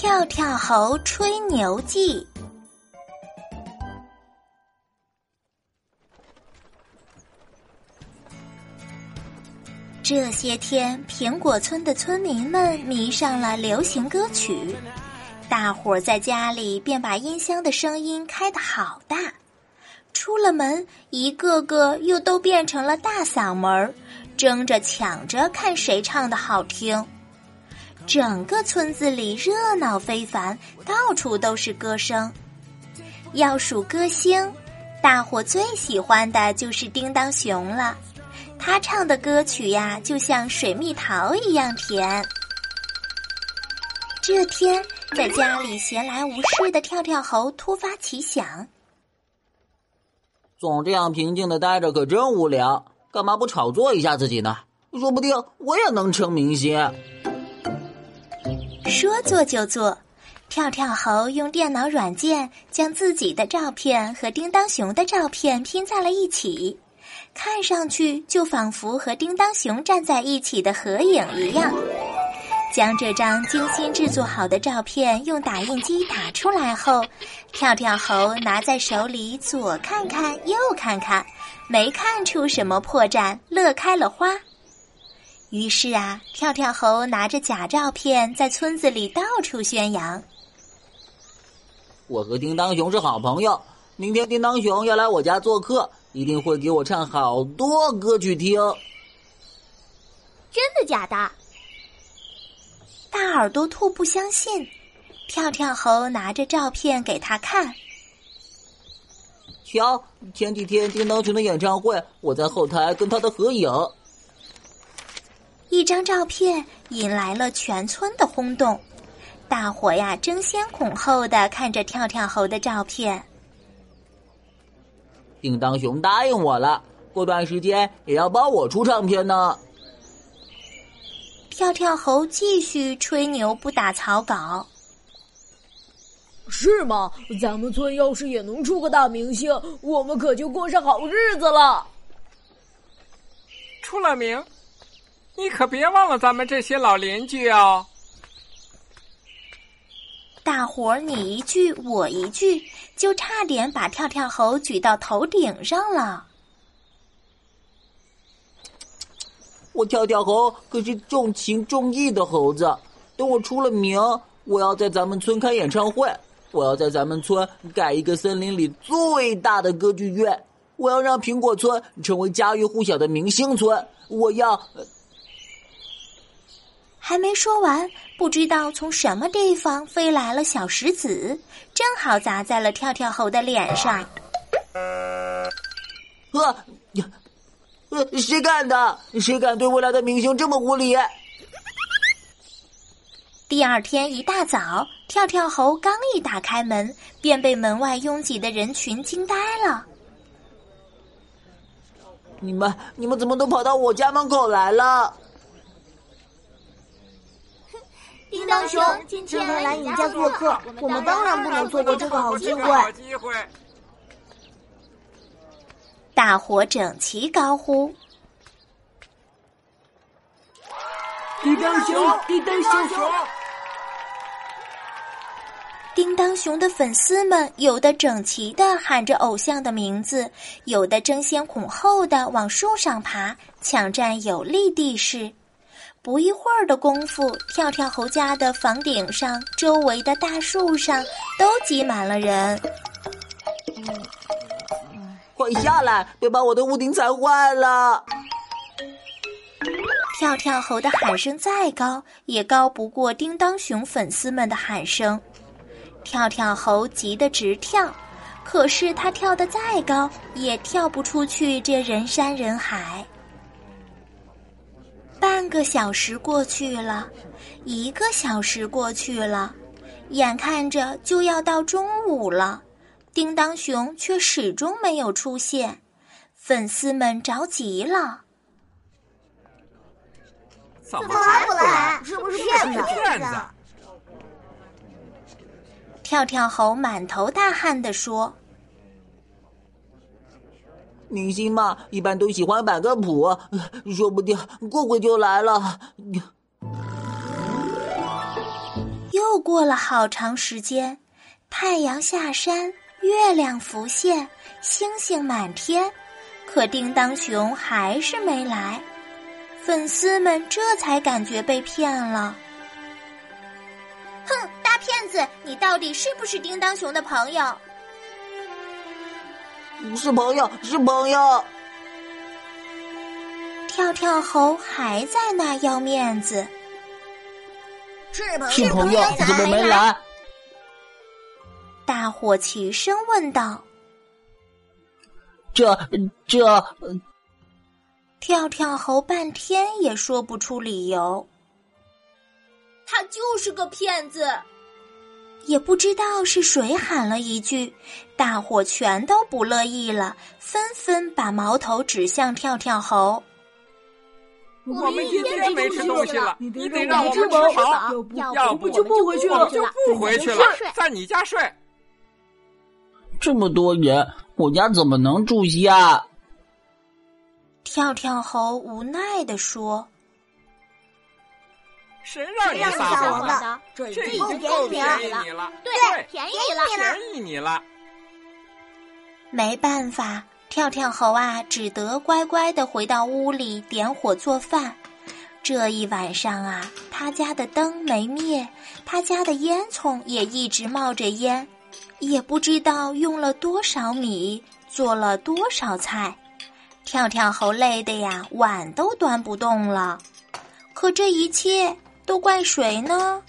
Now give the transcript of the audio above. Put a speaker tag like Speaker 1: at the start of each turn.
Speaker 1: 跳跳猴吹牛记。这些天，苹果村的村民们迷上了流行歌曲，大伙儿在家里便把音箱的声音开得好大，出了门，一个个又都变成了大嗓门，争着抢着看谁唱的好听。整个村子里热闹非凡，到处都是歌声。要数歌星，大伙最喜欢的就是叮当熊了。他唱的歌曲呀，就像水蜜桃一样甜。这天，在家里闲来无事的跳跳猴突发奇想：
Speaker 2: 总这样平静的待着可真无聊，干嘛不炒作一下自己呢？说不定我也能成明星。
Speaker 1: 说做就做，跳跳猴用电脑软件将自己的照片和叮当熊的照片拼在了一起。看上去就仿佛和叮当熊站在一起的合影一样。将这张精心制作好的照片用打印机打出来后，跳跳猴拿在手里左看看右看看，没看出什么破绽，乐开了花。于是啊，跳跳猴拿着假照片在村子里到处宣扬：“
Speaker 2: 我和叮当熊是好朋友，明天叮当熊要来我家做客。”一定会给我唱好多歌曲听。
Speaker 3: 真的假的？
Speaker 1: 大耳朵兔不相信，跳跳猴拿着照片给他看。
Speaker 2: 瞧，前几天叮当熊的演唱会，我在后台跟他的合影。
Speaker 1: 一张照片引来了全村的轰动，大伙呀争先恐后的看着跳跳猴的照片。
Speaker 2: 叮当熊答应我了，过段时间也要帮我出唱片呢。
Speaker 1: 跳跳猴继续吹牛不打草稿。
Speaker 4: 是吗？咱们村要是也能出个大明星，我们可就过上好日子了。
Speaker 5: 出了名，你可别忘了咱们这些老邻居哦。
Speaker 1: 大伙儿你一句我一句，就差点把跳跳猴举到头顶上了。
Speaker 2: 我跳跳猴可是重情重义的猴子，等我出了名，我要在咱们村开演唱会，我要在咱们村盖一个森林里最大的歌剧院，我要让苹果村成为家喻户晓的明星村，我要。
Speaker 1: 还没说完，不知道从什么地方飞来了小石子，正好砸在了跳跳猴的脸上。
Speaker 2: 啊呀，呃，谁干的？谁敢对未来的明星这么无礼？
Speaker 1: 第二天一大早，跳跳猴刚一打开门，便被门外拥挤的人群惊呆了。
Speaker 2: 你们，你们怎么都跑到我家门口来了？
Speaker 3: 叮当熊今天来你家做客，我们当然不能错过这个好机会。
Speaker 1: 大伙整齐高呼：“
Speaker 4: 叮当熊，叮当熊！”
Speaker 1: 叮当熊的粉丝们有的整齐的喊着偶像的名字，有的争先恐后的往树上爬，抢占有利地势。不一会儿的功夫，跳跳猴家的房顶上、周围的大树上都挤满了人。
Speaker 2: 快下来，别把我的屋顶踩坏了！
Speaker 1: 跳跳猴的喊声再高，也高不过叮当熊粉丝们的喊声。跳跳猴急得直跳，可是他跳得再高，也跳不出去这人山人海。半个小时过去了，一个小时过去了，眼看着就要到中午了，叮当熊却始终没有出现，粉丝们着急了。
Speaker 3: 怎么还不来？是不是骗子？骗子！
Speaker 1: 跳跳猴满头大汗地说。
Speaker 2: 明星嘛，一般都喜欢摆个谱，说不定过会就来了。
Speaker 1: 又过了好长时间，太阳下山，月亮浮现，星星满天，可叮当熊还是没来。粉丝们这才感觉被骗了。哼，大骗子，你到底是不是叮当熊的朋友？
Speaker 2: 是朋友，是朋友。
Speaker 1: 跳跳猴还在那要面子。
Speaker 3: 是朋
Speaker 2: 是朋友，怎么没来？
Speaker 1: 大伙齐声问道。
Speaker 2: 这这，
Speaker 1: 跳跳猴半天也说不出理由。
Speaker 4: 他就是个骗子。
Speaker 1: 也不知道是谁喊了一句，大伙全都不乐意了，纷纷把矛头指向跳跳猴。
Speaker 5: 我们一天没吃东西了，你得让我们吃
Speaker 4: 饱，
Speaker 5: 饱，
Speaker 4: 要不就不回去了，
Speaker 5: 就不回去了，在你家睡。
Speaker 2: 这么多人，我家怎么能住下？
Speaker 1: 跳跳猴无奈地说。
Speaker 5: 谁让你撒谎的？这已经够便宜你了，
Speaker 3: 对，便宜
Speaker 5: 你了，便宜你了。
Speaker 1: 没办法，跳跳猴啊，只得乖乖的回到屋里点火做饭。这一晚上啊，他家的灯没灭，他家的烟囱也一直冒着烟，也不知道用了多少米，做了多少菜。跳跳猴累的呀，碗都端不动了。可这一切。都怪谁呢？